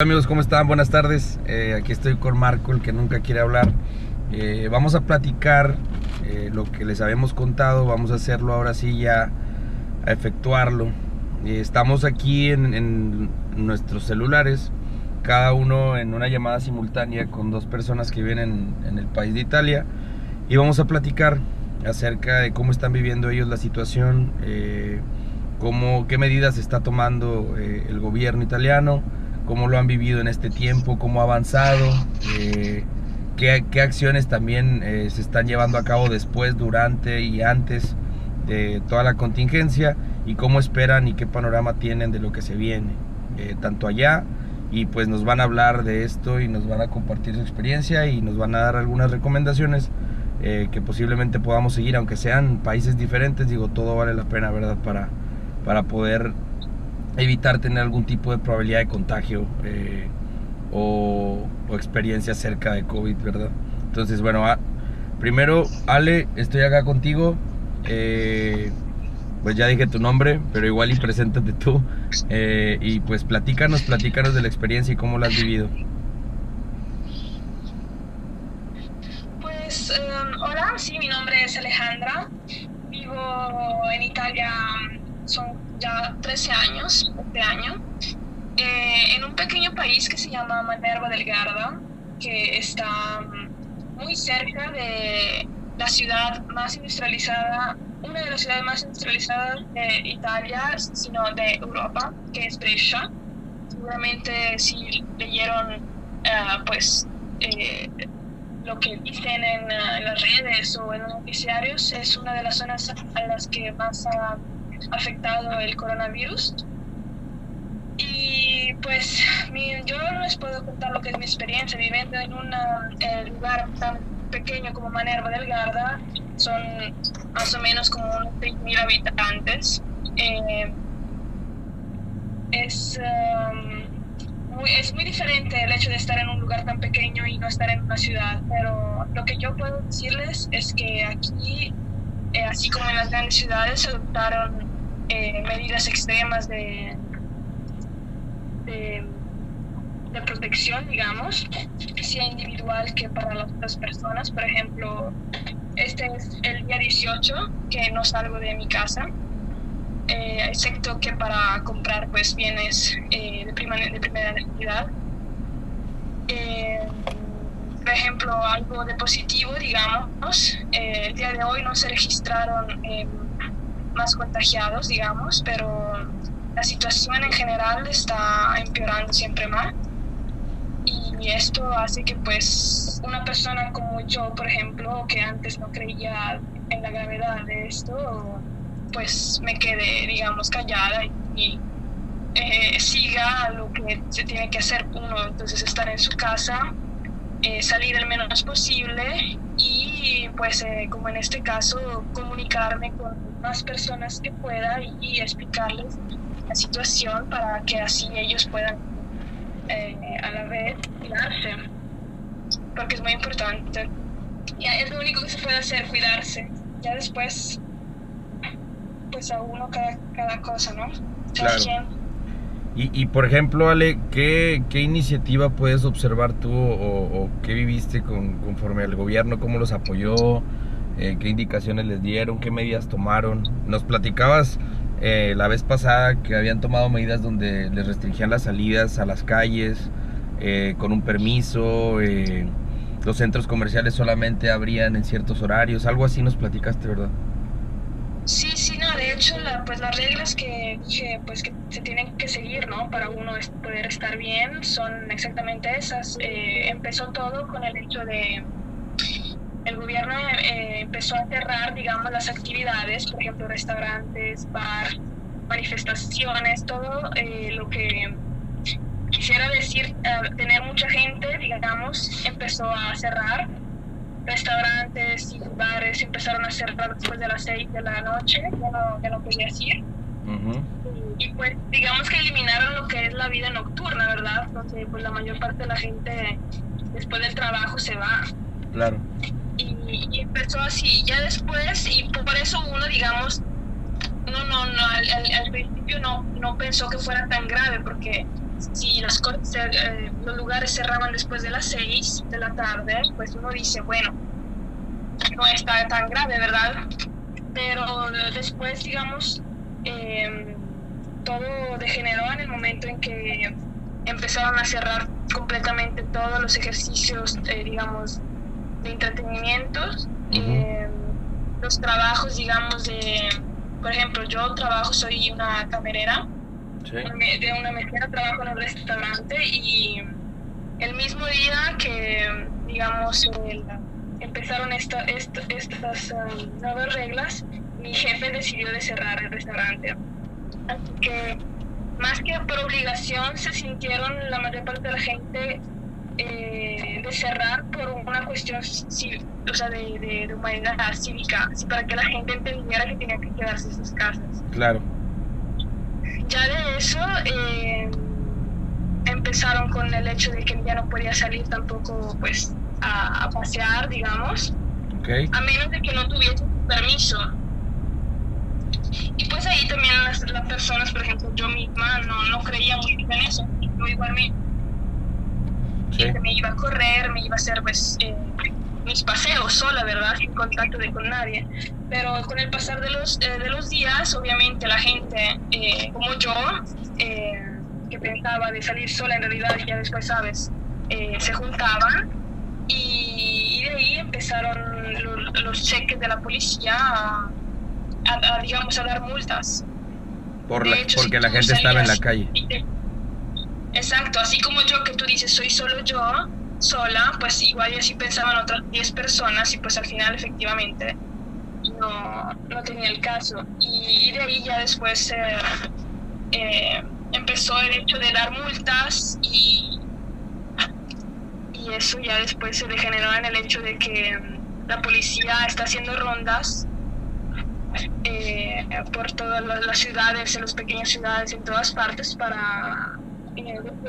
Hola amigos, ¿cómo están? Buenas tardes. Eh, aquí estoy con Marco, el que nunca quiere hablar. Eh, vamos a platicar eh, lo que les habíamos contado. Vamos a hacerlo ahora sí ya, a efectuarlo. estamos aquí en, en, nuestros celulares, cada uno en una llamada simultánea con dos personas que viven en, el país de Italia. Y vamos a platicar acerca de cómo están viviendo ellos la situación, cómo, qué medidas está tomando el gobierno italiano cómo lo han vivido en este tiempo, cómo ha avanzado, eh, qué, acciones también eh, se están llevando a cabo después, durante y antes de toda la contingencia y cómo esperan y qué panorama tienen de lo que se viene, eh, tanto allá y pues nos van a hablar de esto y nos van a compartir su experiencia y nos van a dar algunas recomendaciones que posiblemente podamos seguir, aunque sean países diferentes, digo, todo vale la pena, ¿verdad? Para, para poder evitar tener algún tipo de probabilidad de contagio eh, o, experiencia cerca de COVID, ¿verdad? Entonces, bueno, primero, Ale, estoy acá contigo. Eh, pues ya dije tu nombre, pero igual y preséntate tú. Eh, y pues platícanos, platícanos de la experiencia y cómo la has vivido. Pues, em, hola, sí, mi nombre es Alejandra. Vivo en Italia son ya 13 años, este año, eh, en un pequeño país que se llama Manerva del Garda, que está mm, muy cerca de la ciudad más industrializada, una de las ciudades más industrializadas de Italia, sino de Europa, que es Brescia. Seguramente si leyeron eh, pues eh, lo que dicen en, en, las redes o en los noticiarios, es una de las zonas a las que más ha afectado el coronavirus. Y pues yo no les puedo contar lo que es mi experiencia viviendo en un lugar tan pequeño como Manerva del Garda, son más o menos como unos 6.000 habitantes. Eh, es, um, muy, es muy diferente el hecho de estar en un lugar tan pequeño y no estar en una ciudad, pero lo que yo puedo decirles es que aquí, eh, así como en las grandes ciudades, se adoptaron eh, medidas extremas de, de, protección, digamos, sea individual que para las otras personas. Por ejemplo, este es el día 18 que no salgo de mi casa, eh, excepto que para comprar pues bienes eh, de, de primera necesidad. por ejemplo, algo de positivo, digamos, el día de hoy no se registraron más contagiados, digamos, pero la situación en general está empeorando siempre más. Y esto hace que pues una persona como yo, por ejemplo, que antes no creía en la gravedad de esto, pues me quede, digamos, callada y, eh, siga lo que se tiene que hacer uno, entonces estar en su casa, eh, salir el menos posible y pues eh, como en este caso comunicarme con más personas que pueda y, explicarles la situación para que así ellos puedan eh, a la vez cuidarse porque es muy importante. Ya es lo único que se puede hacer cuidarse. Ya después pues a uno cada, cada cosa no claro. Y, y, por ejemplo, Ale, ¿qué, ¿qué, iniciativa puedes observar tú o, qué viviste con, conforme al gobierno? ¿Cómo los apoyó? Eh, ¿Qué indicaciones les dieron? ¿Qué medidas tomaron? Nos platicabas eh, la vez pasada que habían tomado medidas donde les restringían las salidas a las calles eh, con un permiso. los centros comerciales solamente abrían en ciertos horarios. Algo así nos platicaste, ¿verdad? Sí, sí, no, hecho, pues las reglas que pues que se tienen que seguir, ¿no? Para uno poder estar bien son exactamente esas. Eh, empezó todo con el hecho de el gobierno eh, empezó a cerrar, digamos, las actividades, por ejemplo, restaurantes, bar, manifestaciones, todo eh, lo que quisiera decir, tener mucha gente, digamos, empezó a cerrar bares empezaron a cerrar después de las 6 de la noche, ya no, ya no podías ir. y, pues digamos que eliminaron lo que es la vida nocturna, ¿verdad? Donde pues la mayor parte de la gente después del trabajo se va. Claro. Y, empezó así, ya después, y por eso uno, digamos, no, no, no, al, al, principio no, no pensó que fuera tan grave, porque si las, eh, los lugares cerraban después de las 6 de la tarde, pues uno dice, bueno, no está tan grave, ¿verdad? Pero después, digamos, em, todo degeneró en el momento en que empezaron a cerrar completamente todos los ejercicios, eh, digamos, de entretenimiento, em, los trabajos, digamos, de, por ejemplo, yo trabajo, soy una camarera, de una mesera, trabajo en un restaurante y el mismo día que, digamos, empezaron esta, estas um, nuevas reglas, mi jefe decidió de cerrar el restaurante. Así que, más que por obligación, se sintieron la mayor parte de la gente eh, de cerrar por una cuestión o sea, de, de, de, humanidad cívica, para que la gente entendiera que tenía que quedarse en sus casas. Claro. Ya de eso eh, empezaron con el hecho de que ya no podía salir tampoco pues a, pasear, digamos, a menos de que no tuviese permiso. Y pues ahí también las, personas, por ejemplo, yo misma no, no creía mucho en eso, yo igual me, me iba a correr, me iba a hacer pues eh, mis paseos sola, ¿verdad? Sin contacto de con nadie. Pero con el pasar de los, eh, de los días, obviamente la gente eh, como yo, eh, que pensaba de salir sola en realidad, ya después sabes, se juntaban empezaron los, cheques de la policía a, digamos, a dar multas. Por porque la gente estaba en la calle. exacto, así como yo que tú dices, soy solo yo, sola, pues igual y así pensaban otras 10 personas y pues al final efectivamente no, no tenía el caso. Y, de ahí ya después eh, eh, empezó el hecho de dar multas y, y eso ya después se degeneró en el hecho de que mm, la policía está haciendo rondas eh, por todas las ciudades, en las pequeñas ciudades, en todas partes para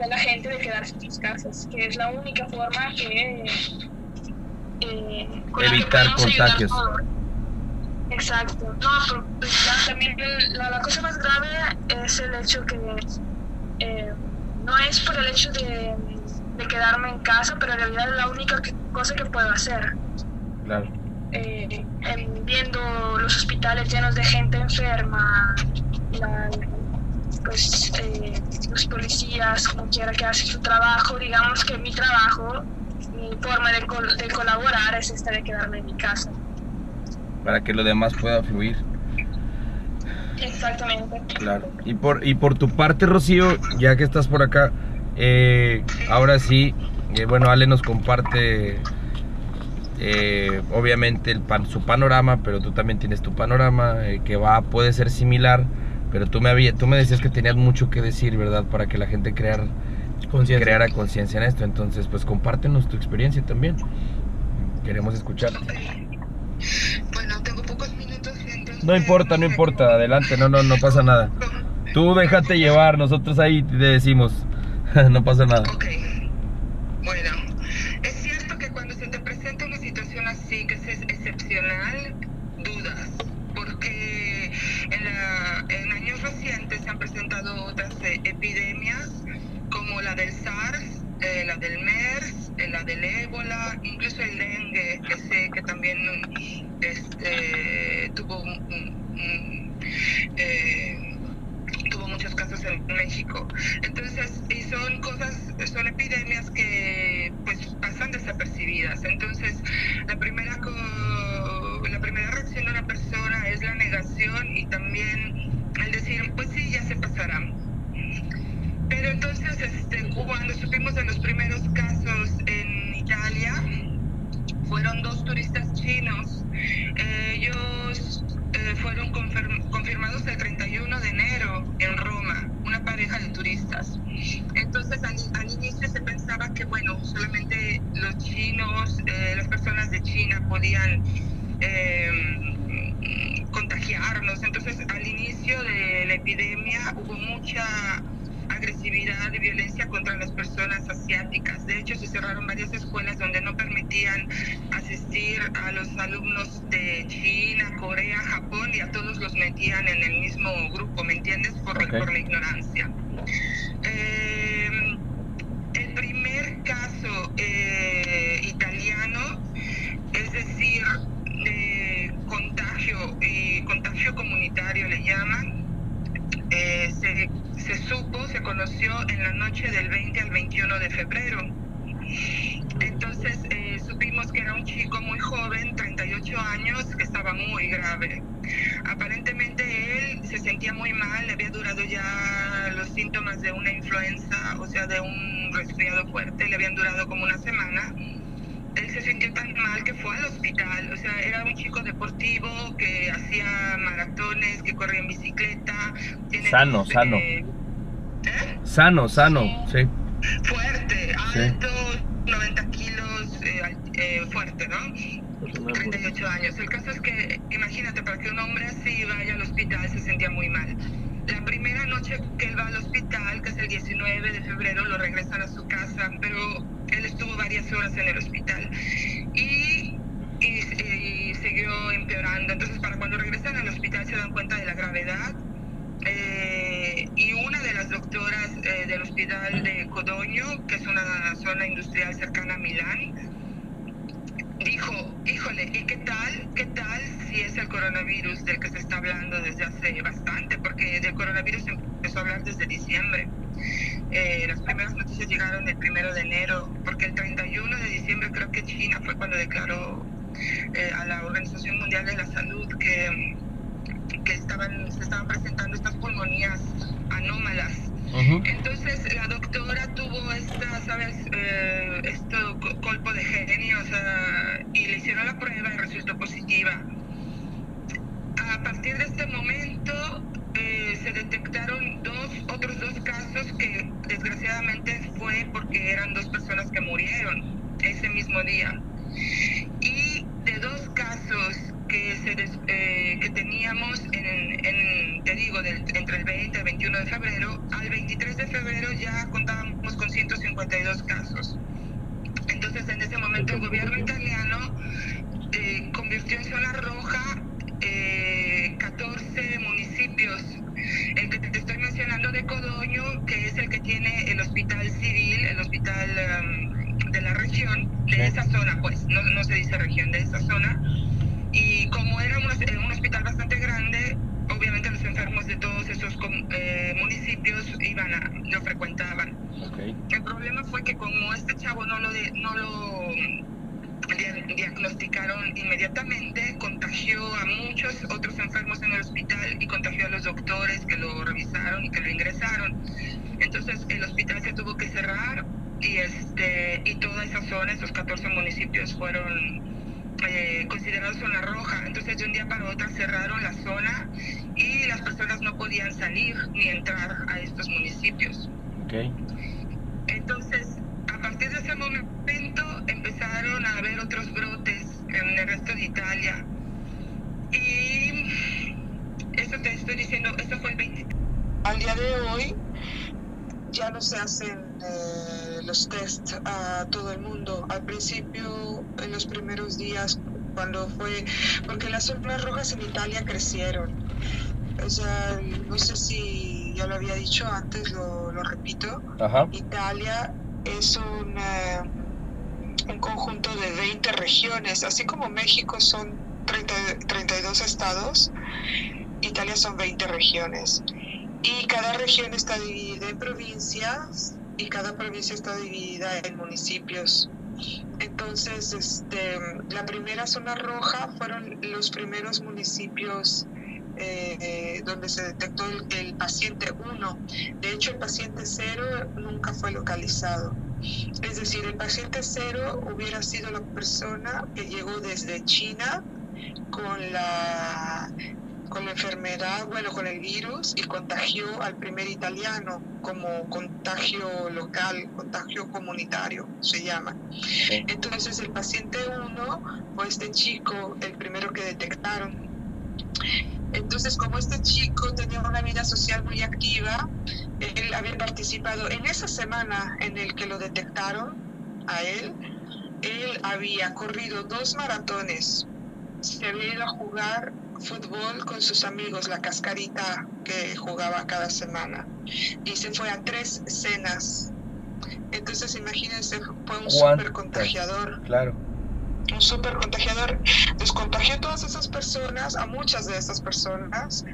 a la gente de quedarse en sus casas, que es la única forma que eh, evitar contagios. Exacto. No, pero pues, también la, cosa más grave es el hecho que eh, no es por el hecho de, de, quedarme en casa, pero en realidad es la única cosa que puedo hacer. Claro. Eh, viendo los hospitales llenos de gente enferma, la, pues eh, los policías, como quiera que hace su trabajo, digamos que mi trabajo, mi forma de, de colaborar es esta de quedarme en mi casa. Para que lo demás pueda fluir. Exactamente. Claro. Y por, y por tu parte, Rocío, ya que estás por acá, eh, ahora sí, eh, bueno, Ale nos comparte obviamente el su panorama, pero tú también tienes tu panorama, que va, puede ser similar pero tú me, había, tú me decías que tenías mucho que decir, ¿verdad? Para que la gente creara creara conciencia en esto. Entonces, pues compártenos tu experiencia también. Queremos escucharte. Bueno, tengo pocos minutos. No importa, no importa. Adelante, no, no, no pasa nada. Tú déjate llevar, nosotros ahí te decimos. no pasa nada. Ok. Bueno, es cierto que cuando se te presenta una situación así, que es excepcional, dudas. Porque en la en años recientes se han presentado otras eh, epidemias como la del SARS, eh, la del MERS, eh, la del ébola, incluso el dengue, que sé que también este, tuvo, tuvo muchos casos en México. Son cosas, son epidemias que pues pasan desapercibidas. Entonces, la primera, la primera reacción de una persona es la negación y también al decir, pues sí, ya se pasará. Pero entonces, este, cuando supimos de los primeros casos en Italia, fueron dos turistas chinos. ellos eh, fueron confirmados el 31 de enero en Roma, una pareja de turistas. Entonces, al, inicio se pensaba que, bueno, solamente los chinos, eh, las personas de China podían... Eh, contagiarnos. Entonces, al inicio de la epidemia hubo mucha agresividad y violencia contra las personas asiáticas. De hecho, se cerraron varias escuelas donde no permitían asistir a los alumnos de China, Corea, Japón y a todos los metían en el mismo grupo, ¿me entiendes? Por, por la ignorancia. Eh, y contagio comunitario le llaman, eh, se, se supo, se conoció en la noche del 20 al 21 de febrero. Entonces eh, supimos que era un chico muy joven, 38 años, que estaba muy grave. Aparentemente él se sentía muy mal, le había durado ya los síntomas de una influenza, o sea, de un resfriado fuerte, le habían durado como una semana él se sintió tan mal que fue al hospital. O sea, era un chico deportivo que hacía maratones, que corría en bicicleta. Sano, sano. ¿eh? Sano, sano, sí. Fuerte, alto, 90 kilos, eh, eh, fuerte, ¿no? 38 años. El caso es que, imagínate, para que un hombre así vaya al hospital se sentía muy mal. La primera noche que él va al hospital, que es el 19 de febrero, lo regresan a su casa, pero él estuvo varias horas en el hospital y, y, siguió empeorando. Entonces, para cuando regresan al hospital se dan cuenta de la gravedad. De las doctoras eh, del hospital de Codoño, que es una zona industrial cercana a Milán, dijo, híjole, ¿y qué tal? ¿Qué tal si es el coronavirus del que se está hablando desde hace bastante? Porque del coronavirus se empezó a hablar desde diciembre. Eh, las primeras noticias llegaron el primero de enero, porque el 31 de diciembre creo que China fue cuando declaró eh, a la Organización Mundial de la Salud que, que estaban, se estaban presentando estas pulmonías anómalas. Entonces la doctora tuvo esta, ¿sabes? Eh, esto colpo de genio, o sea, y le hicieron la prueba y resultó positiva. A partir de este momento eh, se detectaron dos, otros dos casos que desgraciadamente fue porque eran dos personas que murieron ese mismo día. Y de dos casos que, se eh, que teníamos en, te digo, entre el 20 y el 21 de febrero, al 23 de febrero ya contábamos con 152 casos. Entonces en ese momento el gobierno italiano eh, convirtió en zona roja 14 municipios. El que te estoy mencionando de Codoño, que es el que tiene el hospital civil, el hospital um, de la región, de esa zona, pues, no, no, se dice región, de esa zona. Y como era un, un hospital bastante grande, obviamente los enfermos de todos esos eh, municipios iban a, lo frecuentaban. El problema fue que como este chavo no lo, no lo diagnosticaron inmediatamente, contagió a muchos otros enfermos en el hospital y contagió a los doctores que lo revisaron y que lo ingresaron. Entonces el hospital se tuvo que cerrar y, este, y toda esa zona, esos 14 municipios fueron eh, considerados zona roja. Entonces de un día para otro cerraron la zona y las personas no podían salir ni entrar a estos municipios. Okay. Entonces, a partir de ese momento empezaron a haber otros brotes en el resto de Italia. Y eso te estoy diciendo, eso fue el 23. Al día de hoy ya no se hacen eh, los test a todo el mundo. Al principio, en los primeros días, cuando fue, porque las zonas rojas en Italia crecieron. O sea, no sé si ya lo había dicho antes, lo, lo repito. Italia es una un conjunto de 20 regiones, así como México son 30, 32 estados, Italia son 20 regiones. Y cada región está dividida en provincias y cada provincia está dividida en municipios. Entonces, este, la primera zona roja fueron los primeros municipios eh, donde se detectó el, el paciente 1. De hecho, el paciente 0 nunca fue localizado. Es decir, el paciente cero hubiera sido la persona que llegó desde China con la, con la enfermedad, bueno, con el virus y contagió al primer italiano como contagio local, contagio comunitario, se llama. Entonces el paciente 1 fue este chico, el primero que detectaron. Entonces, como este chico tenía una vida social muy activa, él había participado en esa semana en el que lo detectaron a él, él había corrido dos maratones, se había ido a jugar fútbol con sus amigos, la cascarita que jugaba cada semana, y se fue a tres cenas. Entonces, imagínense, fue un súper contagiador. Claro. un super contagiador. Descontagió a todas esas personas, a muchas de esas personas.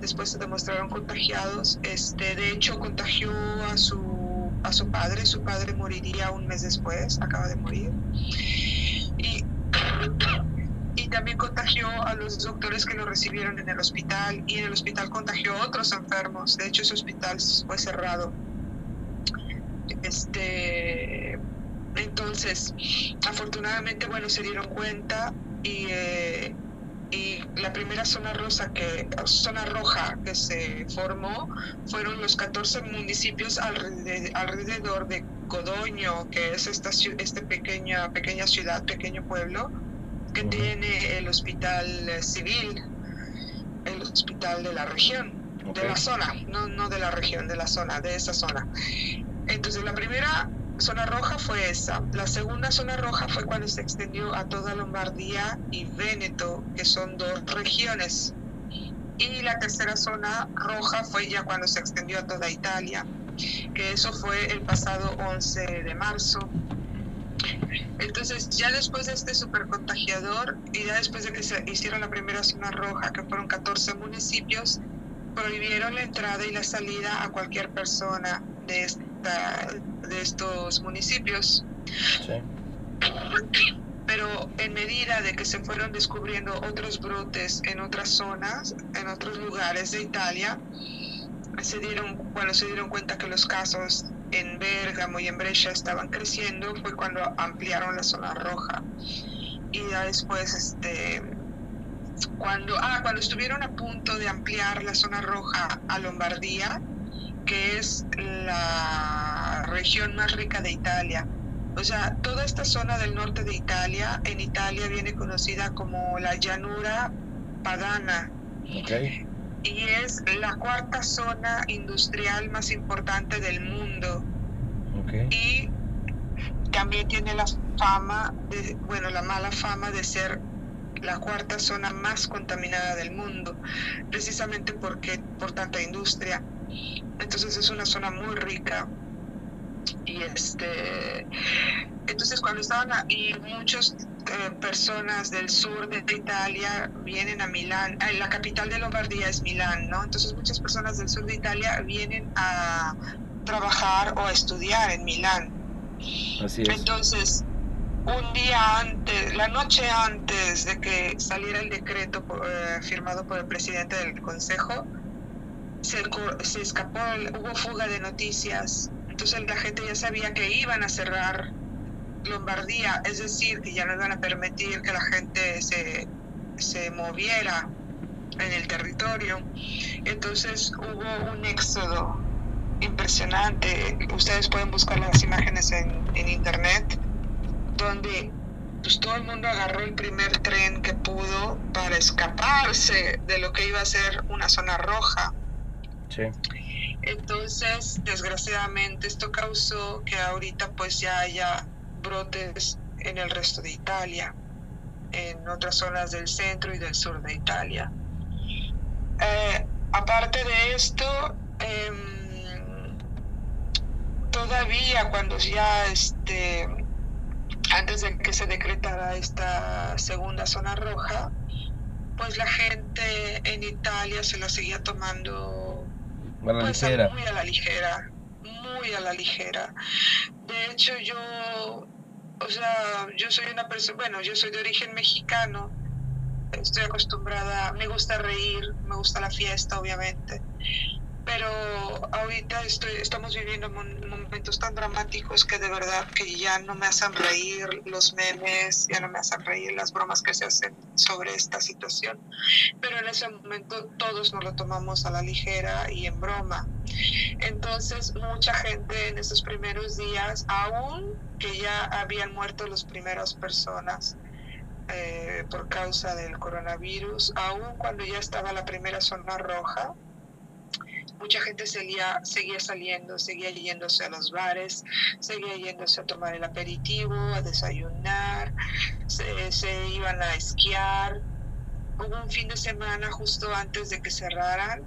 Después se demostraron contagiados. Este, de hecho, contagió a su, a su padre. Su padre moriría un mes después, acaba de morir. Y también contagió a los doctores que lo recibieron en el hospital. Y en el hospital contagió a otros enfermos. De hecho, ese hospital fue cerrado. Este entonces, afortunadamente, bueno, se dieron cuenta y, eh, y la primera zona rosa que, zona roja que se formó fueron los 14 municipios alrededor, de Codoño, que es esta este pequeña, pequeña ciudad, pequeño pueblo, que tiene el hospital civil, el hospital de la región, de la zona, no, no de la región, de la zona, de esa zona. Entonces la primera zona roja fue esa. La segunda zona roja fue cuando se extendió a toda Lombardía y Véneto, que son dos regiones. Y la tercera zona roja fue ya cuando se extendió a toda Italia, que eso fue el pasado 11 de marzo. Entonces, ya después de este supercontagiador y ya después de que se hicieron la primera zona roja, que fueron 14 municipios, prohibieron la entrada y la salida a cualquier persona de este de estos municipios. Pero en medida de que se fueron descubriendo otros brotes en otras zonas, en otros lugares de Italia, se dieron, cuando se dieron cuenta que los casos en Bérgamo y en Brescia estaban creciendo, fue cuando ampliaron la zona roja. Y ya después, este, cuando, ah, cuando estuvieron a punto de ampliar la zona roja a Lombardía, que es la región más rica de Italia. O sea, toda esta zona del norte de Italia, en Italia viene conocida como la llanura padana. Okay. Y es la cuarta zona industrial más importante del mundo. Okay. Y también tiene la fama, de, bueno, la mala fama de ser la cuarta zona más contaminada del mundo, precisamente porque por tanta industria. Entonces es una zona muy rica. Y este, entonces cuando estaban ahí, muchas eh, personas del sur de Italia vienen a Milán, eh, la capital de Lombardía es Milán, ¿no? Entonces muchas personas del sur de Italia vienen a trabajar o a estudiar en Milán. Así es. Entonces, un día antes, la noche antes de que saliera el decreto eh, firmado por el presidente del Consejo, se, se escapó, hubo fuga de noticias, entonces la gente ya sabía que iban a cerrar Lombardía, es decir, que ya no iban a permitir que la gente se, se moviera en el territorio. Entonces hubo un éxodo impresionante. Ustedes pueden buscar las imágenes en, en internet, donde pues todo el mundo agarró el primer tren que pudo para escaparse de lo que iba a ser una zona roja. Entonces, desgraciadamente, esto causó que ahorita pues ya haya brotes en el resto de Italia, en otras zonas del centro y del sur de Italia. Eh, aparte de esto, em, todavía cuando ya este, antes de que se decretara esta segunda zona roja, pues la gente en Italia se la seguía tomando a la pues, ligera. Muy a la ligera, muy a la ligera. De hecho, yo, o sea, yo soy una persona, bueno, yo soy de origen mexicano, estoy acostumbrada, me gusta reír, me gusta la fiesta, obviamente pero ahorita estoy, estamos viviendo momentos tan dramáticos que de verdad que ya no me hacen reír los memes, ya no me hacen reír las bromas que se hacen sobre esta situación. Pero en ese momento todos nos lo tomamos a la ligera y en broma. Entonces mucha gente en esos primeros días, aún que ya habían muerto las primeras personas, eh, por causa del coronavirus, aún cuando ya estaba la primera zona roja, mucha gente seguía, seguía saliendo, seguía yéndose a los bares, seguía yéndose a tomar el aperitivo, a desayunar, se, iban a esquiar. Hubo un fin de semana justo antes de que cerraran,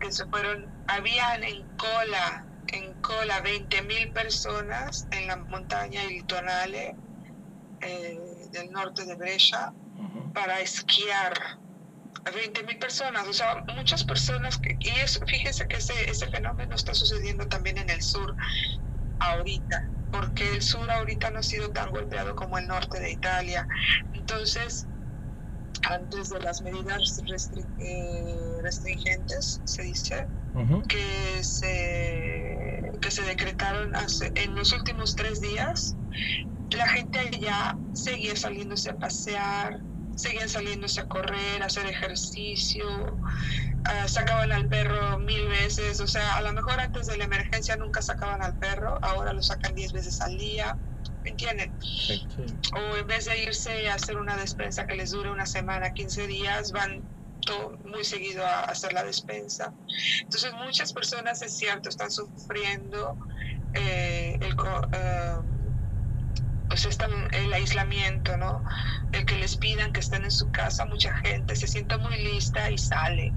que se fueron, habían en cola, en cola 20 mil personas en la montaña El Tonale, eh, del norte de Brescia para esquiar. 20 mil personas, o sea, muchas personas, que, y eso, fíjense que ese, ese fenómeno está sucediendo también en el sur ahorita, porque el sur ahorita no ha sido tan golpeado como el norte de Italia. Entonces, antes de las medidas eh, restringentes, se dice, que, se, que se decretaron hace, en los últimos tres días, la gente allá seguía saliéndose a pasear, seguían saliéndose a correr, a hacer ejercicio, uh, sacaban al perro mil veces, o sea, a lo mejor antes de la emergencia nunca sacaban al perro, ahora lo sacan diez veces al día, ¿me entienden? O en vez de irse a hacer una despensa que les dure una semana, 15 días, van todo, muy seguido a hacer la despensa. Entonces muchas personas, es cierto, están sufriendo eh, el... Uh, pues están el aislamiento, ¿no? El que les pidan que estén en su casa, mucha gente se sienta muy lista y sale.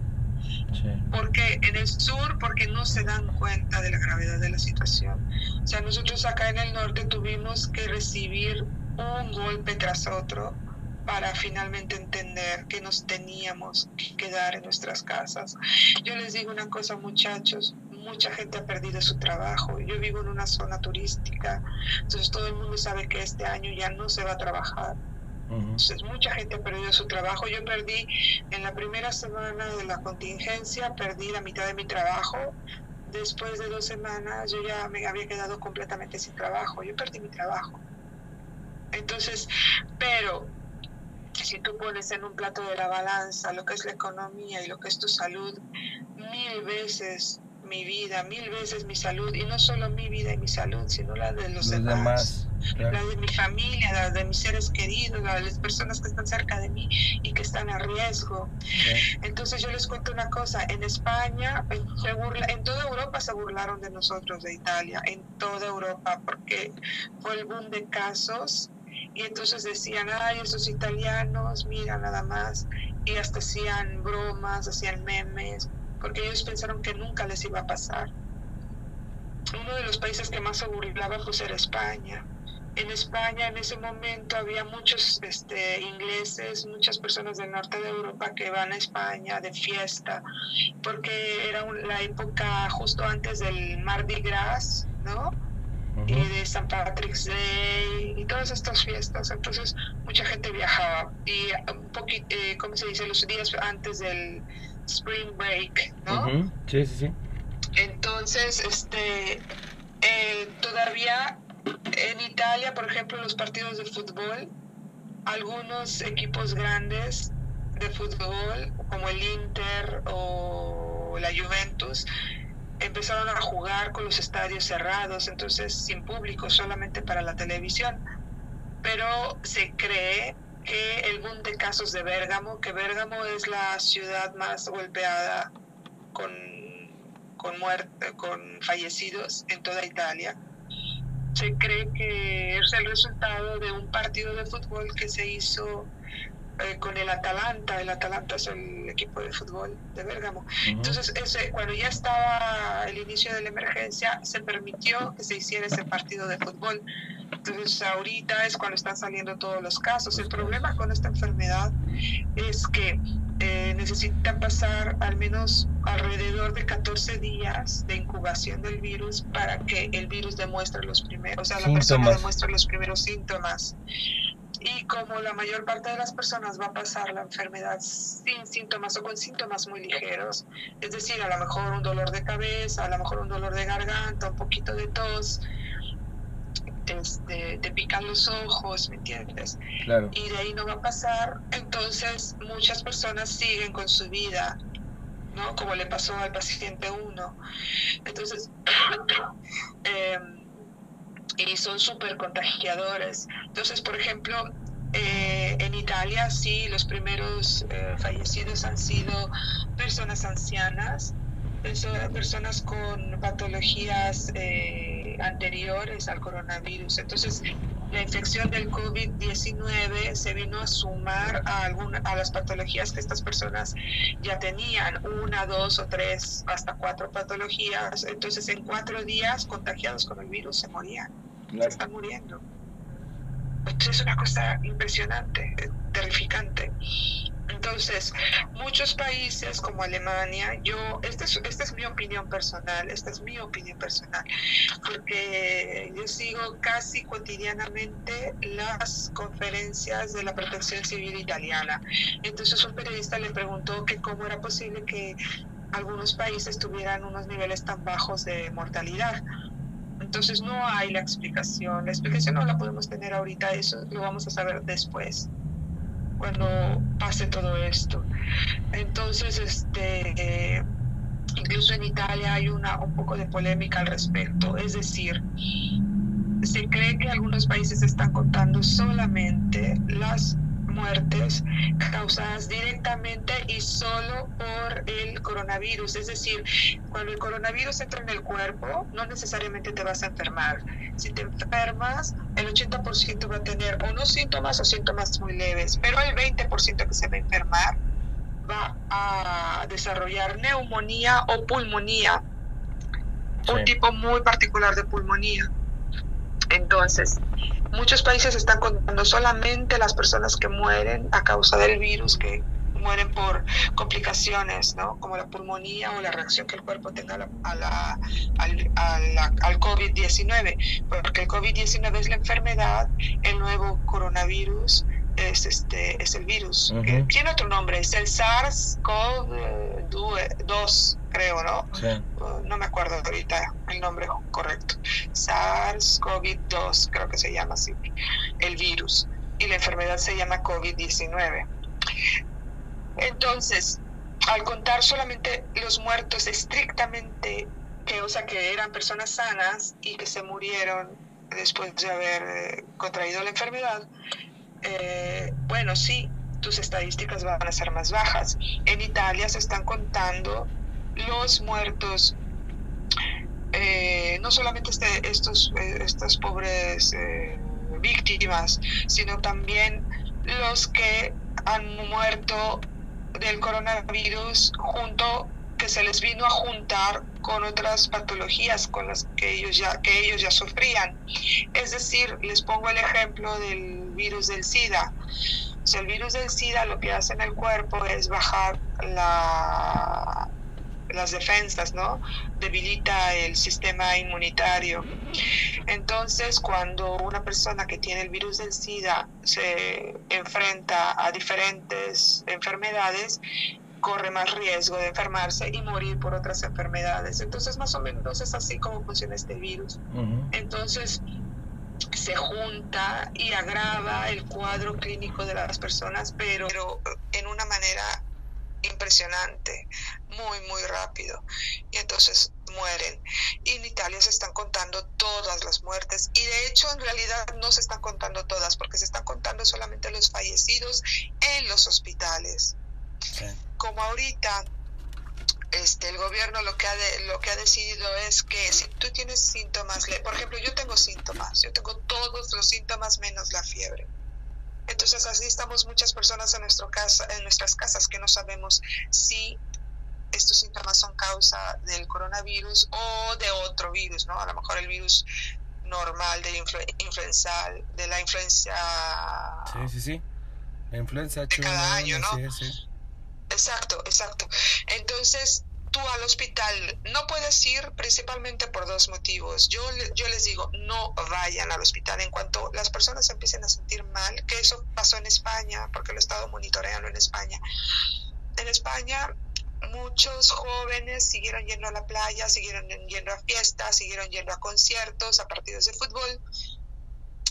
Porque en el sur, porque no se dan cuenta de la gravedad de la situación. O sea, nosotros acá en el norte tuvimos que recibir un golpe tras otro para finalmente entender que nos teníamos que quedar en nuestras casas. Yo les digo una cosa, muchachos, mucha gente ha perdido su trabajo. Yo vivo en una zona turística, entonces todo el mundo sabe que este año ya no se va a trabajar. Entonces mucha gente ha perdido su trabajo. Yo perdí en la primera semana de la contingencia, perdí la mitad de mi trabajo. Después de dos semanas yo ya me había quedado completamente sin trabajo. Yo perdí mi trabajo. Entonces, pero si tú pones en un plato de la balanza lo que es la economía y lo que es tu salud, mil veces mi vida, mil veces mi salud, y no solo mi vida y mi salud, sino la de los, demás, la de mi familia, la de mis seres queridos, la de las personas que están cerca de mí y que están a riesgo. Entonces yo les cuento una cosa, en España, se burla, en toda Europa se burlaron de nosotros, de Italia, en toda Europa, porque fue el boom de casos y entonces decían, ay, esos italianos, mira nada más, y hasta hacían bromas, hacían memes, porque ellos pensaron que nunca les iba a pasar. Uno de los países que más se burlaba pues era España. En España en ese momento había muchos este, ingleses, muchas personas del norte de Europa que van a España de fiesta, porque era la época justo antes del Mardi Gras, ¿no? y de St. Patrick's Day y todas estas fiestas. Entonces mucha gente viajaba y un poquito, eh, ¿cómo se dice? Los días antes del spring break, ¿no? Sí, sí, sí. Entonces, este, eh, todavía en Italia, por ejemplo, los partidos de fútbol, algunos equipos grandes de fútbol, como el Inter o la Juventus, empezaron a jugar con los estadios cerrados, entonces sin público, solamente para la televisión. Pero se cree que el boom de casos de Bérgamo, que Bérgamo es la ciudad más golpeada con, con, muerte, con fallecidos en toda Italia, se cree que es el resultado de un partido de fútbol que se hizo eh, con el Atalanta. El Atalanta es el equipo de fútbol de Bérgamo. Entonces, ese, cuando ya estaba el inicio de la emergencia, se permitió que se hiciera ese partido de fútbol. Entonces, ahorita es cuando están saliendo todos los casos. El problema con esta enfermedad es que eh, necesitan pasar al menos alrededor de 14 días de incubación del virus para que el virus demuestre los primeros, o sea, la persona demuestre los primeros síntomas y como la mayor parte de las personas va a pasar la enfermedad sin síntomas o con síntomas muy ligeros, es decir, a lo mejor un dolor de cabeza, a lo mejor un dolor de garganta, un poquito de tos, este, te pican los ojos, ¿me entiendes? Claro. Y de ahí no va a pasar, entonces muchas personas siguen con su vida, ¿no? Como le pasó al paciente 1. Entonces, eh, y son súper contagiadores. Entonces, por ejemplo, eh, en Italia sí, los primeros eh, fallecidos han sido personas ancianas, personas con patologías eh, anteriores al coronavirus. Entonces, la infección del COVID-19 se vino a sumar a, alguna, a las patologías que estas personas ya tenían, una, dos o tres, hasta cuatro patologías. Entonces, en cuatro días contagiados con el virus se morían, se están muriendo. es una cosa impresionante, terrificante. Entonces, muchos países como Alemania, yo, esta es, esta es mi opinión personal, esta es mi opinión personal, porque yo sigo casi cotidianamente las conferencias de la protección civil italiana. Entonces un periodista le preguntó que cómo era posible que algunos países tuvieran unos niveles tan bajos de mortalidad. Entonces no hay la explicación. La explicación no la podemos tener ahorita, eso lo vamos a saber después, cuando pase todo esto. Entonces, este, incluso en Italia hay una, un poco de polémica al respecto. Es decir, se cree que algunos países están contando solamente las muertes causadas directamente y solo por el coronavirus. Es decir, cuando el coronavirus entra en el cuerpo, no necesariamente te vas a enfermar. Si te enfermas, el 80% va a tener unos síntomas o síntomas muy leves, pero el 20% que se va a enfermar va a desarrollar neumonía o pulmonía, un tipo muy particular de pulmonía. Entonces, muchos países están contando solamente las personas que mueren a causa del virus, que mueren por complicaciones, ¿no? Como la pulmonía o la reacción que el cuerpo tenga a la, al, al COVID-19, porque el COVID-19 es la enfermedad, el nuevo coronavirus es este es el virus. Tiene otro nombre, es el SARS-CoV-2, creo, ¿no? Uh, no me acuerdo ahorita el nombre correcto. SARS-CoV-2, creo que se llama así, el virus. Y la enfermedad se llama COVID-19. Entonces, al contar solamente los muertos estrictamente, que, o sea, que eran personas sanas y que se murieron después de haber eh, contraído la enfermedad, eh, bueno, sí, tus estadísticas van a ser más bajas. En Italia se están contando los muertos, eh, no solamente este, estos, eh, estas pobres víctimas, sino también los que han muerto del coronavirus junto que se les vino a juntar con otras patologías con las que ellos ya que ellos ya sufrían. Es decir, les pongo el ejemplo del virus del SIDA. El virus del SIDA lo que hace en el cuerpo es bajar la, las defensas, ¿no? Debilita el sistema inmunitario. Entonces, cuando una persona que tiene el virus del SIDA se enfrenta a diferentes enfermedades, corre más riesgo de enfermarse y morir por otras enfermedades. Entonces, más o menos es así como funciona este virus. Entonces, se junta y agrava el cuadro clínico de las personas, pero, en una manera impresionante, muy, muy rápido. Y entonces mueren. Y en Italia se están contando todas las muertes. Y de hecho, en realidad no se están contando todas, porque se están contando solamente los fallecidos en los hospitales. Como ahorita este, el gobierno lo que, ha lo que ha decidido es que si tú tienes síntomas, por ejemplo, yo tengo síntomas, yo tengo todos los síntomas menos la fiebre. Entonces así estamos muchas personas en, nuestro casa, en nuestras casas que no sabemos si estos síntomas son causa del coronavirus o de otro virus, ¿no? A lo mejor el virus normal de, influenza, de la influencia... Sí, sí, sí. La influenza de cada año, ¿no? Sí, sí. Exacto, exacto. Entonces, tú al hospital no puedes ir principalmente por dos motivos. Yo, yo les digo, no vayan al hospital en cuanto las personas empiecen a sentir mal, que eso pasó en España, porque lo he estado monitoreando en España. En España muchos jóvenes siguieron yendo a la playa, siguieron yendo a fiestas, siguieron yendo a conciertos, a partidos de fútbol.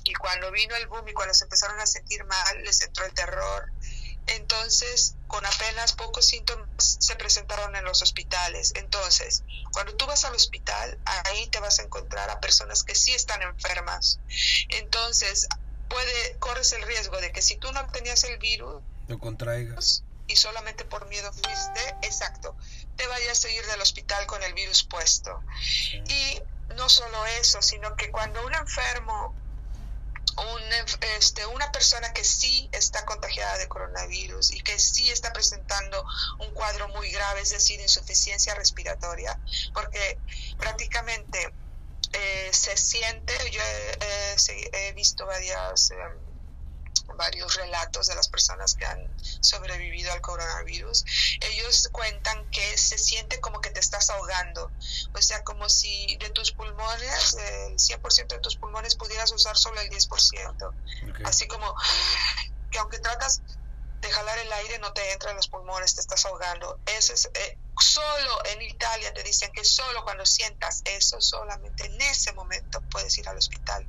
Y cuando vino el boom y cuando se empezaron a sentir mal, les entró el terror entonces, con apenas pocos síntomas se presentaron en los hospitales. Entonces, cuando tú vas al hospital, ahí te vas a encontrar a personas que sí están enfermas. Entonces, puede, corres el riesgo de que si tú no tenías el virus, lo contraigas. Y solamente por miedo fuiste, exacto, te vayas a ir del hospital con el virus puesto. Y no solo eso, sino que cuando un enfermo este, una persona que sí está contagiada de coronavirus y que sí está presentando un cuadro muy grave, es decir, insuficiencia respiratoria, porque prácticamente eh, se siente, yo he, visto visto varias... Em, varios relatos de las personas que han sobrevivido al coronavirus, ellos cuentan que se siente como que te estás ahogando, o sea, como si de tus pulmones, el 100% de tus pulmones pudieras usar solo el 10%, así como que aunque tratas de jalar el aire no te entra en los pulmones, te estás ahogando. Eso es, eh, solo en Italia te dicen que solo cuando sientas eso, solamente en ese momento puedes ir al hospital.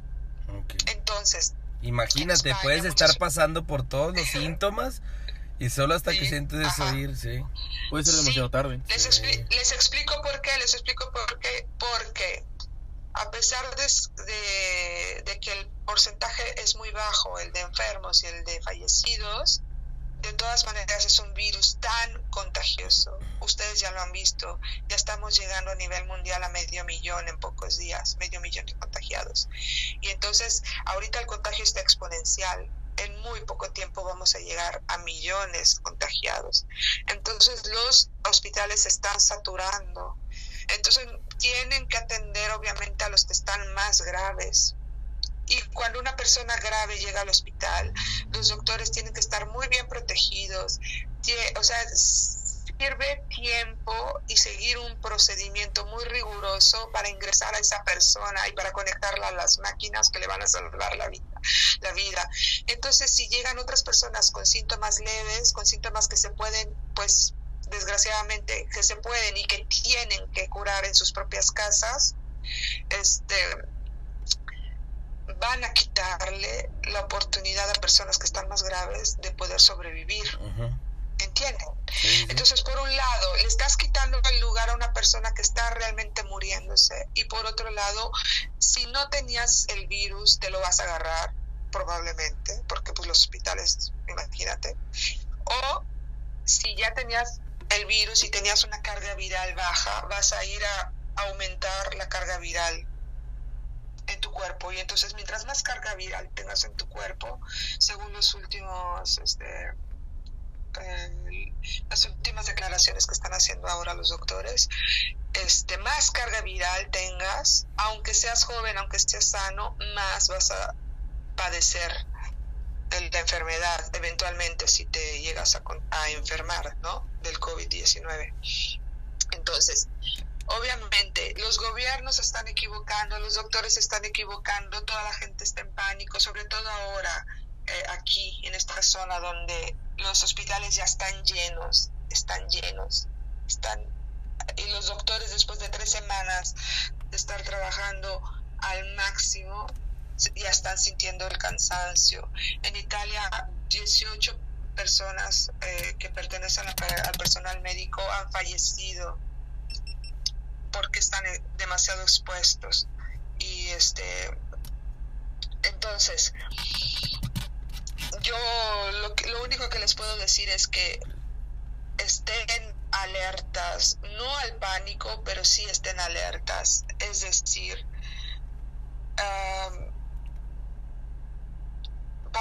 Entonces, Imagínate, puedes estar pasando por todos los síntomas y solo hasta que sientes eso ir, sí. Puede ser demasiado tarde. Les, explico por qué, les explico por qué. Porque a pesar de, de que el porcentaje es muy bajo, el de enfermos y el de fallecidos, de todas maneras es un virus tan contagioso. Ustedes ya lo han visto, ya estamos llegando a nivel mundial a medio millón en pocos días, medio millón de contagiados. Y entonces ahorita el contagio está exponencial. En muy poco tiempo vamos a llegar a millones contagiados. Entonces los hospitales se están saturando. Entonces tienen que atender obviamente a los que están más graves, y cuando una persona grave llega al hospital, los doctores tienen que estar muy bien protegidos. O sea, sirve tiempo y seguir un procedimiento muy riguroso para ingresar a esa persona y para conectarla a las máquinas que le van a salvar la vida. La vida. Entonces, si llegan otras personas con síntomas leves, con síntomas que se pueden, pues, desgraciadamente, que se pueden y que tienen que curar en sus propias casas, este, van a quitarle la oportunidad a personas que están más graves de poder sobrevivir. ¿Entienden? Entonces, por un lado, le estás quitando el lugar a una persona que está realmente muriéndose y por otro lado, si no tenías el virus, te lo vas a agarrar probablemente, porque pues los hospitales, imagínate. O si ya tenías el virus y tenías una carga viral baja, vas a ir a aumentar la carga viral en tu cuerpo y entonces mientras más carga viral tengas en tu cuerpo, según los últimos, este, las últimas declaraciones que están haciendo ahora los doctores, este, más carga viral tengas, aunque seas joven, aunque estés sano, más vas a padecer la enfermedad eventualmente si te llegas a, a enfermar, ¿no? Del COVID-19. Entonces, Obviamente, los gobiernos están equivocando, los doctores están equivocando, toda la gente está en pánico, sobre todo ahora eh, aquí, en esta zona donde los hospitales ya están llenos, están llenos, están y los doctores después de tres semanas de estar trabajando al máximo ya están sintiendo el cansancio. En Italia, 18 personas eh, que pertenecen al personal médico han fallecido porque están eh, demasiado expuestos. Y este, entonces, yo lo, lo único que les puedo decir es que estén alertas, no al pánico, pero sí estén alertas. Es decir,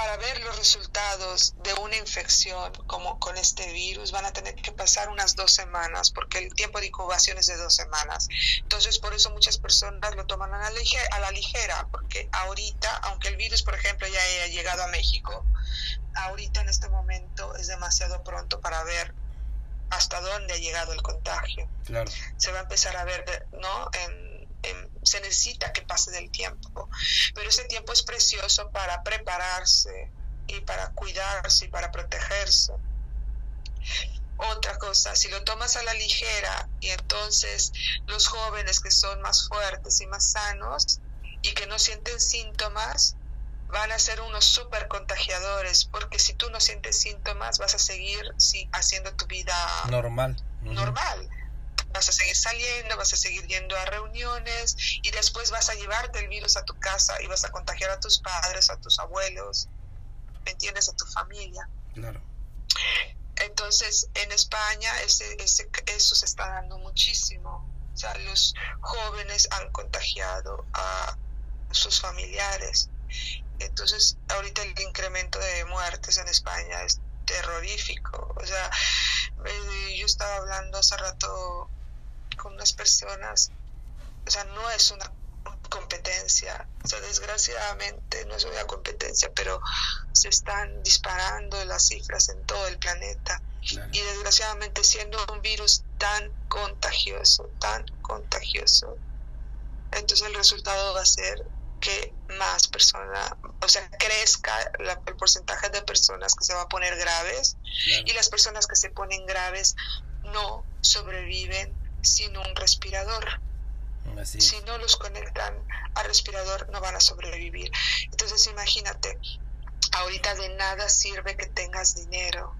para ver los resultados de una infección como con este virus van a tener que pasar unas dos semanas porque el tiempo de incubación es de dos semanas. Entonces por eso muchas personas lo toman a la, ligera, a la ligera porque ahorita, aunque el virus por ejemplo ya haya llegado a México, ahorita en este momento es demasiado pronto para ver hasta dónde ha llegado el contagio. Claro. Se va a empezar a ver, ¿no? En, se necesita que pase del tiempo, pero ese tiempo es precioso para prepararse y para cuidarse y para protegerse. Otra cosa, si lo tomas a la ligera y entonces los jóvenes que son más fuertes y más sanos y que no sienten síntomas, van a ser unos super contagiadores, porque si tú no sientes síntomas vas a seguir haciendo tu vida normal. Normal vas a seguir saliendo, vas a seguir yendo a reuniones y después vas a llevarte el virus a tu casa y vas a contagiar a tus padres, a tus abuelos, ¿me entiendes? A tu familia. Claro. Entonces, en España ese, ese, eso se está dando muchísimo. O sea, los jóvenes han contagiado a sus familiares. Entonces, ahorita el incremento de muertes en España es terrorífico. O sea, eh, yo estaba hablando hace rato con unas personas, o sea, no es una competencia. O sea, desgraciadamente no es una competencia, pero se están disparando las cifras en todo el planeta. Y desgraciadamente siendo un virus tan contagioso, tan contagioso, entonces el resultado va a ser que más personas, o sea, crezca el porcentaje de personas que se va a poner graves y las personas que se ponen graves no sobreviven sin un respirador. Si no los conectan al respirador no van a sobrevivir. Entonces imagínate, ahorita de nada sirve que tengas dinero,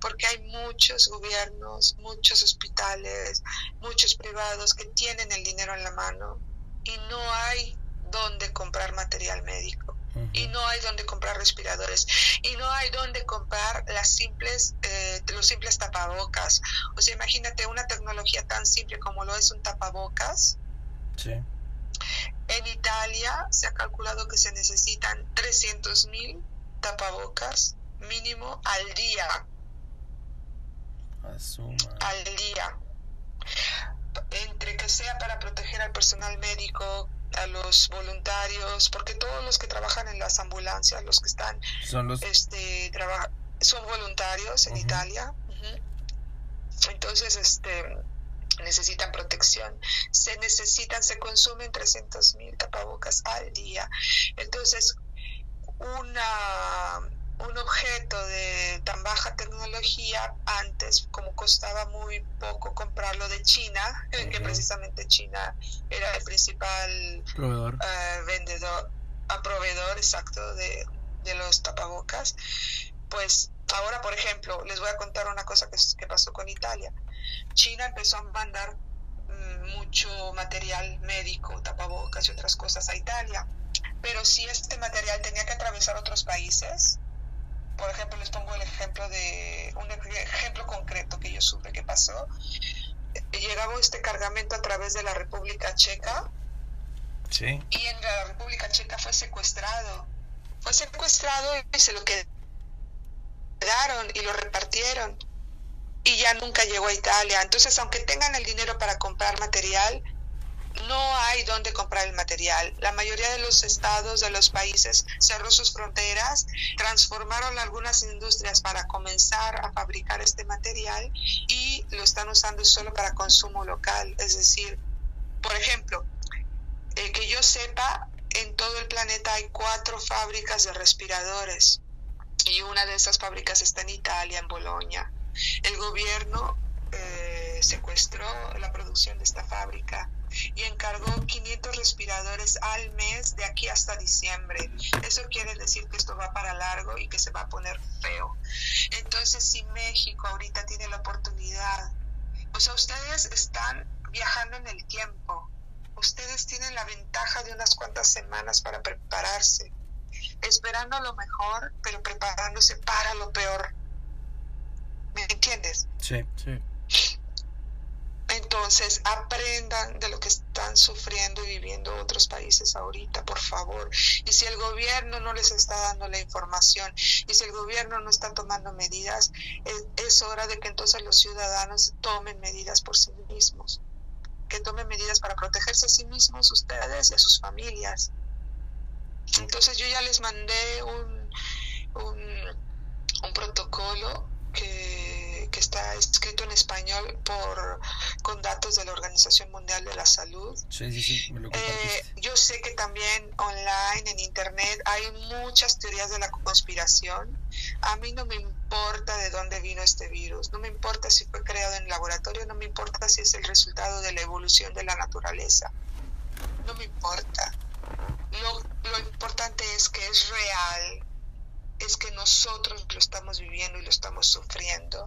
porque hay muchos gobiernos, muchos hospitales, muchos privados que tienen el dinero en la mano y no hay donde comprar material médico y no hay donde comprar respiradores y no hay donde comprar las simples eh, los simples tapabocas. O sea imagínate una tecnología tan simple como lo es un tapabocas. Sí. en Italia se ha calculado que se necesitan 300 mil tapabocas mínimo al día. Al día. Entre que sea para proteger al personal médico a los voluntarios, porque todos los que trabajan en las ambulancias, los que están, son los este son voluntarios en Italia. Entonces, este necesitan protección, se necesitan, se consumen 300 mil tapabocas al día. Entonces, una un objeto de tan baja tecnología antes como costaba muy poco comprarlo de China que precisamente China era el principal proveedor. uh, vendedor proveedor exacto de, de, los tapabocas. Pues ahora por ejemplo les voy a contar una cosa que, que pasó con Italia. China empezó a mandar mm, mucho material médico tapabocas y otras cosas a Italia. Pero si este material tenía que atravesar otros países por ejemplo, les pongo el ejemplo de un ejemplo concreto que yo supe que pasó. Llegaba este cargamento a través de la República Checa. Sí. Y en la República Checa fue secuestrado. Fue secuestrado y se lo quedaron y lo repartieron. Y ya nunca llegó a Italia. Entonces, aunque tengan el dinero para comprar material, no hay dónde comprar el material. La mayoría de los estados, de los países, cerró sus fronteras, transformaron algunas industrias para comenzar a fabricar este material y lo están usando solo para consumo local. Es decir, por ejemplo, que yo sepa, en todo el planeta hay cuatro fábricas de respiradores y una de esas fábricas está en Italia, en Bolonia. El gobierno eh, secuestró la producción de esta fábrica y encargó 500 respiradores al mes de aquí hasta diciembre. Eso quiere decir que esto va para largo y que se va a poner feo. Entonces, si México ahorita tiene la oportunidad, o sea, ustedes están viajando en el tiempo, ustedes tienen la ventaja de unas cuantas semanas para prepararse, esperando lo mejor, pero preparándose para lo peor. ¿Me entiendes? Sí, sí. Entonces, aprendan de lo que están sufriendo y viviendo otros países ahorita, por favor. Y si el gobierno no les está dando la información y si el gobierno no está tomando medidas, es, hora de que entonces los ciudadanos tomen medidas por sí mismos, que tomen medidas para protegerse a sí mismos, ustedes y a sus familias. Entonces yo ya les mandé un, un, un protocolo que que está escrito en español por con datos de la Organización Mundial de la Salud. Eh, yo sé que también online, en internet, hay muchas teorías de la conspiración. A mí no me importa de dónde vino este virus, no me importa si fue creado en laboratorio, no me importa si es el resultado de la evolución de la naturaleza. No me importa. Lo, lo importante es que es real, es que nosotros lo estamos viviendo y lo estamos sufriendo.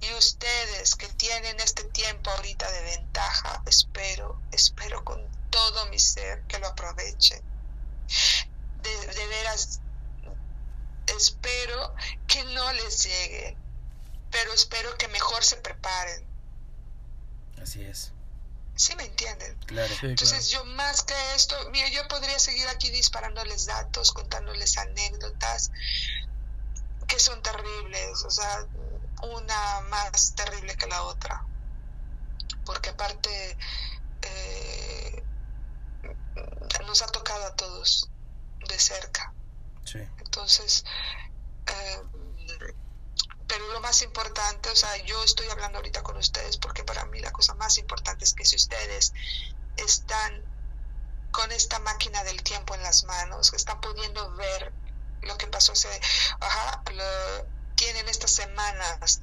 Y ustedes que tienen este tiempo ahorita de ventaja, espero, espero con todo mi ser que lo aprovechen. De, veras, espero que no les llegue, pero espero que mejor se preparen. Así es. ¿Sí me entienden? Claro. Entonces yo más que esto, mira, yo podría seguir aquí disparándoles datos, contándoles anécdotas que son terribles, o sea, una más terrible que la otra. Porque aparte, eh, nos ha tocado a todos de cerca. Sí. Entonces, eh, pero lo más importante, o sea, yo estoy hablando ahorita con ustedes porque para mí la cosa más importante es que si ustedes están con esta máquina del tiempo en las manos, que están pudiendo ver lo que pasó hace, ajá, tienen estas semanas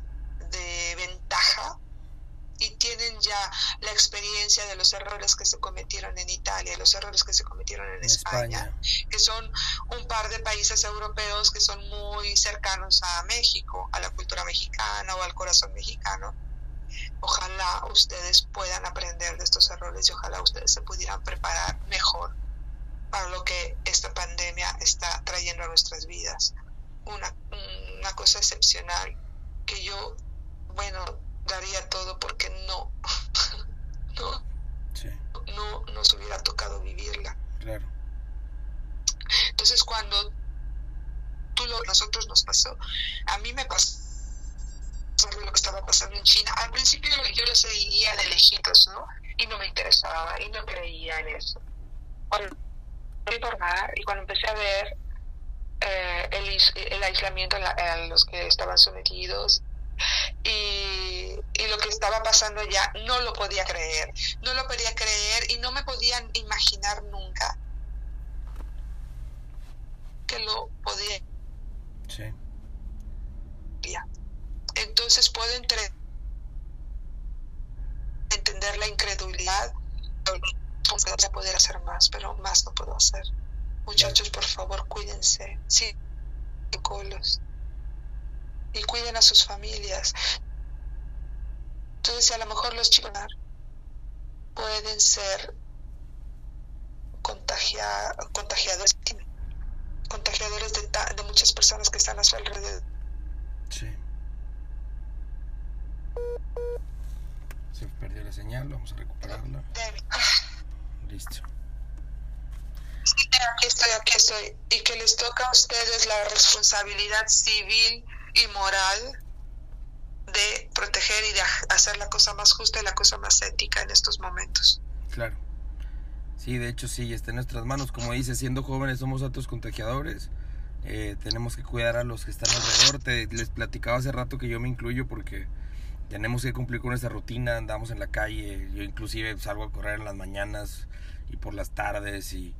de ventaja y tienen ya la experiencia de los errores que se cometieron en Italia, los errores que se cometieron en, España, que son un par de países europeos que son muy cercanos a México, a la cultura mexicana o al corazón mexicano. Ojalá ustedes puedan aprender de estos errores y ojalá ustedes se pudieran preparar mejor para lo que esta pandemia está trayendo a nuestras vidas. Una, una cosa excepcional que yo, bueno, daría todo porque no, no, no nos hubiera tocado vivirla. Claro. Entonces cuando tú lo, nosotros nos pasó, a mí me pasó lo que estaba pasando en China. Al principio yo lo seguía de lejitos, ¿no? Y no me interesaba y no creía en eso. Cuando y cuando empecé a ver eh, el, el aislamiento a los que estaban sometidos y, lo que estaba pasando ya no lo podía creer, no lo podía creer y no me podían imaginar nunca que lo podía. Sí. Entonces puedo entre, entender la incredulidad, a poder hacer más, pero más no puedo hacer. Muchachos, por favor, cuídense. Sí, colos y cuiden a sus familias. Entonces, a lo mejor los chicos pueden ser contagiadores, contagiadores de, de muchas personas que están a su alrededor. Sí. Se perdió la señal, vamos a recuperarla. Listo. Aquí estoy, aquí estoy. Y que les toca a ustedes la responsabilidad civil y moral de proteger y de hacer la cosa más justa y la cosa más ética en estos momentos. Claro. Sí, de hecho sí, está en nuestras manos. Como dice, siendo jóvenes somos altos contagiadores. Eh, tenemos que cuidar a los que están alrededor. Te, les platicaba hace rato que yo me incluyo porque tenemos que cumplir con esa rutina. Andamos en la calle. Yo inclusive salgo a correr en las mañanas y por las tardes. Y,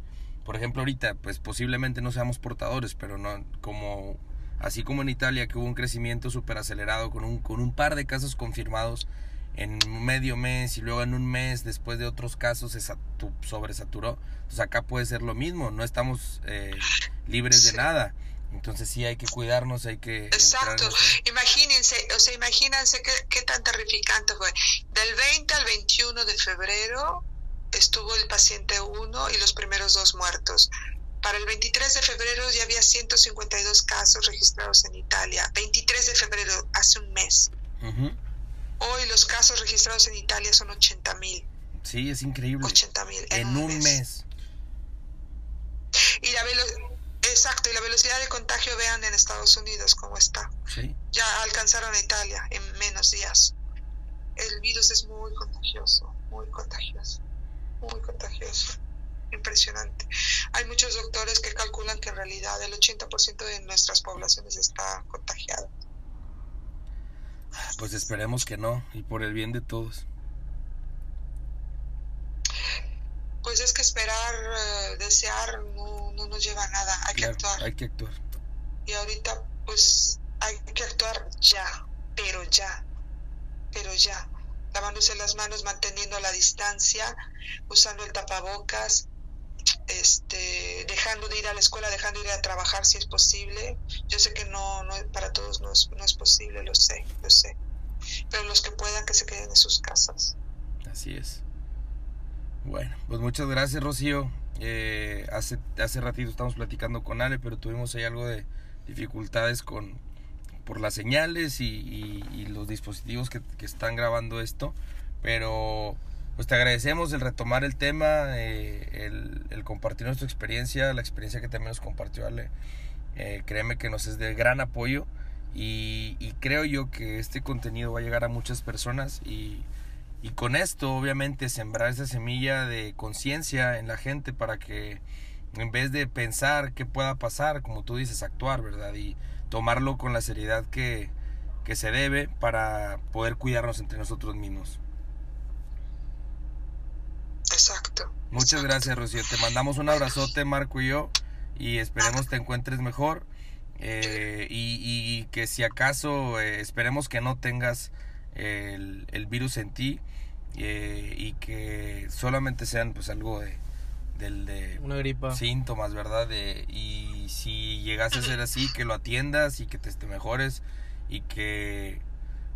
por ejemplo, ahorita, pues posiblemente no seamos portadores, pero no como así como en Italia que hubo un crecimiento súper acelerado con un, con un par de casos confirmados en medio mes y luego en un mes después de otros casos se sobresaturó. Entonces acá puede ser lo mismo, no estamos eh, libres de nada. Entonces sí hay que cuidarnos, hay que... Exacto, imagínense, o sea, imagínense qué, qué tan terrificante fue. Del 20 al 21 de febrero estuvo el paciente 1 y los primeros dos muertos. Para el 23 de febrero ya había 152 casos registrados en Italia. 23 de febrero, hace un mes. Hoy los casos registrados en Italia son 80 mil. Sí, es increíble. 80 mil. En, un mes. Y la Exacto, y la velocidad de contagio, vean en Estados Unidos cómo está. Sí. Ya alcanzaron a Italia en menos días. El virus es muy contagioso, muy contagioso, muy contagioso impresionante. Hay muchos doctores que calculan que en realidad el 80% de nuestras poblaciones está contagiado. Pues esperemos que no, y por el bien de todos. Pues es que esperar, eh, desear, no, no, nos lleva a nada, hay que actuar. Hay que actuar. Y ahorita, pues hay que actuar ya, pero ya, pero ya lavándose las manos, manteniendo la distancia, usando el tapabocas, este, dejando de ir a la escuela, dejando de ir a trabajar si es posible. Yo sé que no, no para todos no es, no es posible, lo sé, lo sé. Pero los que puedan que se queden en sus casas. Así es. Bueno, pues muchas gracias Rocío. Eh, hace, hace ratito estamos platicando con Ale, pero tuvimos ahí algo de dificultades con por las señales y, los dispositivos que, que están grabando esto. Pero pues te agradecemos el retomar el tema, eh, el, compartir nuestra experiencia, la experiencia que también nos compartió Ale. Eh, créeme que nos es de gran apoyo y, creo yo que este contenido va a llegar a muchas personas y, y con esto obviamente sembrar esa semilla de conciencia en la gente para que en vez de pensar qué pueda pasar, como tú dices, actuar, ¿verdad? Y tomarlo con la seriedad que se debe para poder cuidarnos entre nosotros mismos. Exacto. Muchas gracias, Rocío. Te mandamos un abrazote, Marco y yo, y esperemos te encuentres mejor. Eh, y, que si acaso eh, esperemos que no tengas el, el virus en ti eh, y que solamente sean pues algo de, del de una gripa síntomas verdad de, y si llegase a ser así que lo atiendas y que te, te mejores y que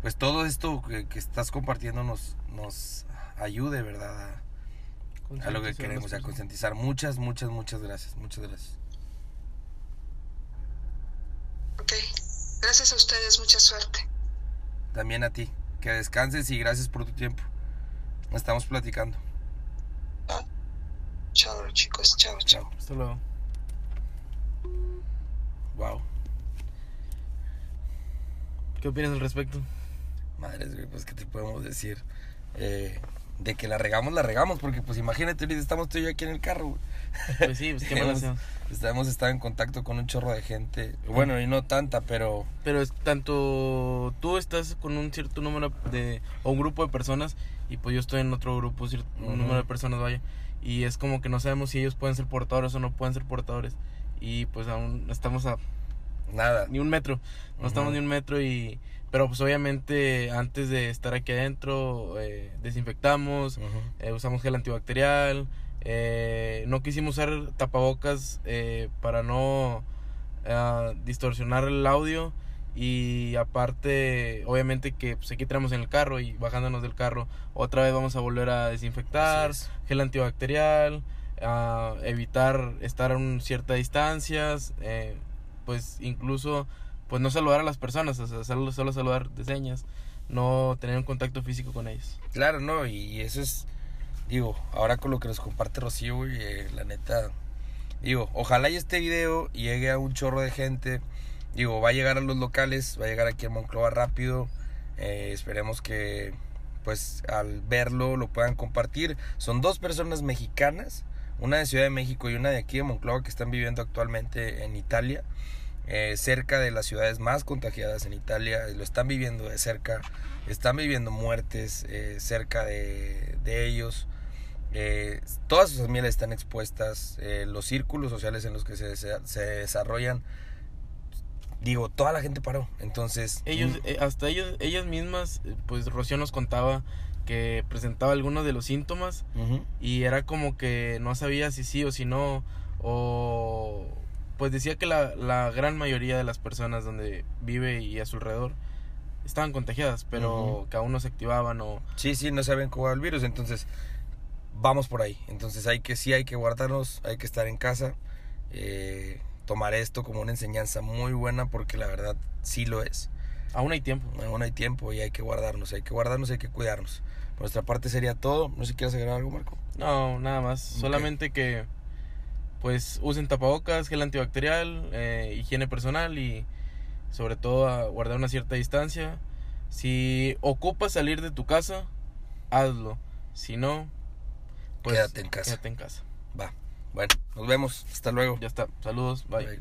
pues todo esto que, que estás compartiendo nos nos ayude verdad a, lo que queremos a concientizar muchas muchas muchas gracias muchas gracias ok gracias a ustedes mucha suerte también a ti que descanses y gracias por tu tiempo estamos platicando Chao, chicos. Chao, chao. Hasta luego. Wow. ¿Qué opinas al respecto? Madres, güey, pues, ¿qué te podemos decir? Eh, de que la regamos, la regamos, porque, pues, imagínate, ahorita estamos tú y yo aquí en el carro, güey. Pues sí, pues, qué hemos, hemos estado en contacto con un chorro de gente. Bueno, y no tanta, pero... Pero es tanto tú estás con un cierto número de... o un grupo de personas, y pues yo estoy en otro grupo, cierto, un número de personas, vaya y es como que no sabemos si ellos pueden ser portadores o no pueden ser portadores y pues aún estamos a nada ni un metro no estamos ni un metro y pero pues obviamente antes de estar aquí adentro eh, desinfectamos eh, usamos gel antibacterial eh, no quisimos usar tapabocas para no distorsionar el audio. Y aparte, obviamente que pues, aquí tenemos en el carro y bajándonos del carro, otra vez vamos a volver a desinfectar, gel antibacterial, evitar estar a un ciertas distancias, eh, pues incluso pues no saludar a las personas, o sea, solo, solo saludar de señas, no tener un contacto físico con ellos. Claro, no, y eso es, digo, ahora con lo que nos comparte Rocío, y eh, la neta, digo, ojalá este video llegue a un chorro de gente digo, va a llegar a los locales, va a llegar aquí a Moncloa rápido. Eh, esperemos que pues al verlo lo puedan compartir. Son dos personas mexicanas, una de Ciudad de México y una de aquí de Moncloa que están viviendo actualmente en Italia, eh, cerca de las ciudades más contagiadas en Italia, lo están viviendo de cerca, están viviendo muertes eh, cerca de, de ellos. todas sus familias están expuestas, los círculos sociales en los que se, se desarrollan digo, toda la gente paró. Entonces. Ellos, mm. eh, hasta ellos, ellas mismas, eh, pues Rocío nos contaba que presentaba algunos de los síntomas y era como que no sabía si sí o si no. O pues decía que la, la gran mayoría de las personas donde vive y a su alrededor estaban contagiadas, pero que aún no se activaban o... Sí, sí, no saben cómo el virus, entonces vamos por ahí. Entonces hay que, sí hay que guardarnos, hay que estar en casa. Eh, tomar esto como una enseñanza muy buena porque la verdad sí lo es. Aún hay tiempo. Aún hay tiempo y hay que guardarnos, hay que guardarnos, hay que cuidarnos. Por nuestra parte sería todo. No sé si quieres agregar algo, Marco. No, nada más. Solamente que pues usen tapabocas, gel antibacterial, eh, higiene personal y sobre todo a guardar una cierta distancia. Si ocupas salir de tu casa, hazlo. Si no, pues quédate en casa. Quédate en casa. Va. Bueno, nos vemos. Hasta luego. Ya está. Saludos. Bye.